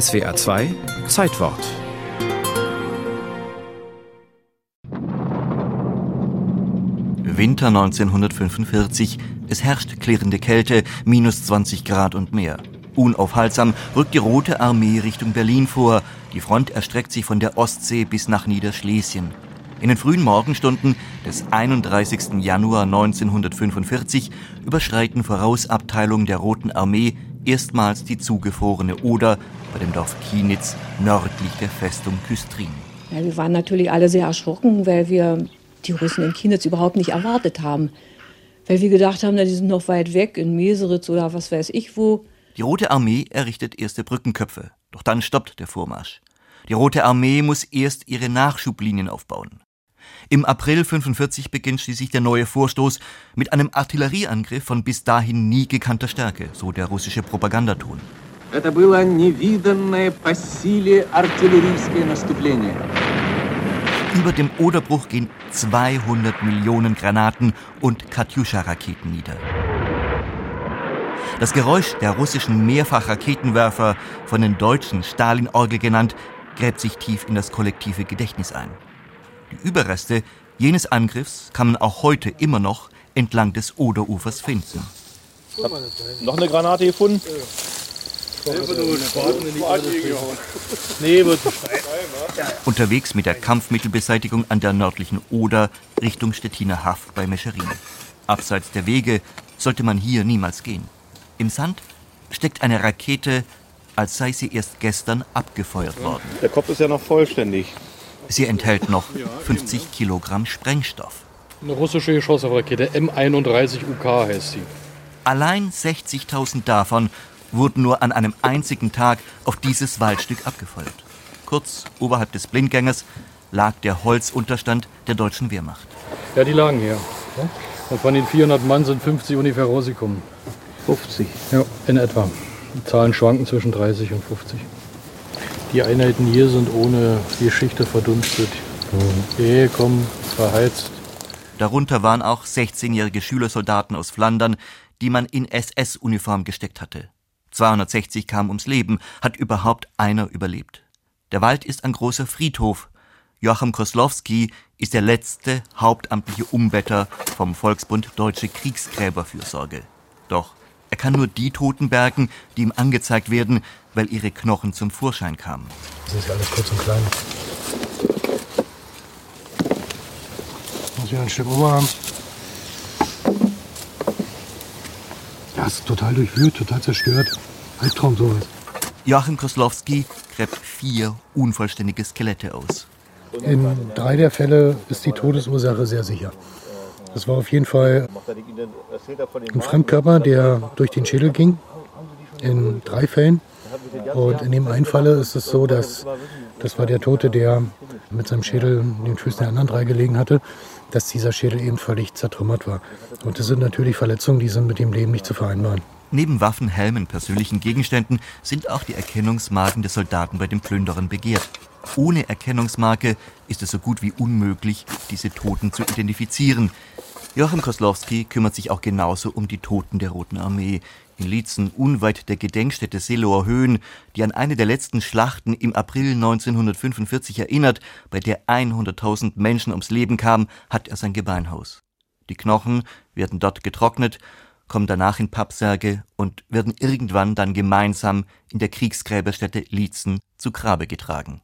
SWA 2 Zeitwort Winter 1945. Es herrscht klirrende Kälte, minus 20 Grad und mehr. Unaufhaltsam rückt die Rote Armee Richtung Berlin vor. Die Front erstreckt sich von der Ostsee bis nach Niederschlesien. In den frühen Morgenstunden des 31. Januar 1945 überschreiten Vorausabteilungen der Roten Armee erstmals die zugefrorene Oder bei dem Dorf Kienitz nördlich der Festung Küstrin. Ja, wir waren natürlich alle sehr erschrocken, weil wir die Russen in Kienitz überhaupt nicht erwartet haben. Weil wir gedacht haben, die sind noch weit weg, in Meseritz oder was weiß ich wo. Die Rote Armee errichtet erste Brückenköpfe, doch dann stoppt der Vormarsch. Die Rote Armee muss erst ihre Nachschublinien aufbauen. Im April 45 beginnt schließlich der neue Vorstoß mit einem Artillerieangriff von bis dahin nie gekannter Stärke, so der russische Propagandaton. Это было невиданное по силе артиллерийское наступление. Über dem Oderbruch gehen 200 Millionen Granaten und Katjuscha-Raketen nieder. Das Geräusch der russischen Mehrfachraketenwerfer, von den Deutschen Stalin-Orgel genannt, gräbt sich tief in das kollektive Gedächtnis ein. Die Überreste jenes Angriffs kann man auch heute immer noch entlang des Oderufers finden. Hab noch eine Granate gefunden? Unterwegs mit der Kampfmittelbeseitigung an der nördlichen Oder Richtung Stettiner Haff bei Mescherin. Abseits der Wege sollte man hier niemals gehen. Im Sand steckt eine Rakete, als sei sie erst gestern abgefeuert worden. Der Kopf ist ja noch vollständig. Sie enthält noch 50 Kilogramm Sprengstoff. Eine russische Geschossrakete M31 UK heißt sie. Allein 60.000 davon wurden nur an einem einzigen Tag auf dieses Waldstück abgefeuert. Kurz oberhalb des Blindgängers lag der Holzunterstand der deutschen Wehrmacht. Ja, die lagen hier. Und von den 400 Mann sind 50 ungefähr rausgekommen. 50. Ja, in etwa. Die Zahlen schwanken zwischen 30 und 50. Die Einheiten hier sind ohne Geschichte verdunstet. Hergekommen, verheizt. Darunter waren auch 16-jährige Schülersoldaten aus Flandern, die man in SS-Uniform gesteckt hatte. 260 kamen ums Leben, hat überhaupt einer überlebt. Der Wald ist ein großer Friedhof. Joachim Koslowski ist der letzte hauptamtliche Umbetter vom Volksbund Deutsche Kriegsgräberfürsorge. Doch er kann nur die Toten bergen, die ihm angezeigt werden, weil ihre Knochen zum Vorschein kamen. Das ist ja alles kurz und klein. Muss ich ein Stück Oberarm. Ja, ist total durchwühlt, total zerstört. Albtraum sowas. Joachim Koslowski gräbt vier unvollständige Skelette aus. In drei der Fälle ist die Todesursache sehr sicher. Das war auf jeden Fall ein Fremdkörper, der durch den Schädel ging. In drei Fällen. Und in dem einen Falle ist es so, dass das war der Tote, der mit seinem Schädel den Füßen der anderen drei gelegen hatte, dass dieser Schädel eben völlig zertrümmert war. Und das sind natürlich Verletzungen, die sind mit dem Leben nicht zu vereinbaren. Neben Waffen, Helmen, persönlichen Gegenständen sind auch die Erkennungsmarken der Soldaten bei den Plünderern begehrt. Ohne Erkennungsmarke ist es so gut wie unmöglich, diese Toten zu identifizieren. Joachim Koslowski kümmert sich auch genauso um die Toten der Roten Armee. In Lietzen, unweit der Gedenkstätte Seelower Höhen, die an eine der letzten Schlachten im April 1945 erinnert, bei der 100.000 Menschen ums Leben kamen, hat er sein Gebeinhaus. Die Knochen werden dort getrocknet, kommen danach in Pappsärge und werden irgendwann dann gemeinsam in der Kriegsgräberstätte Lietzen zu Grabe getragen.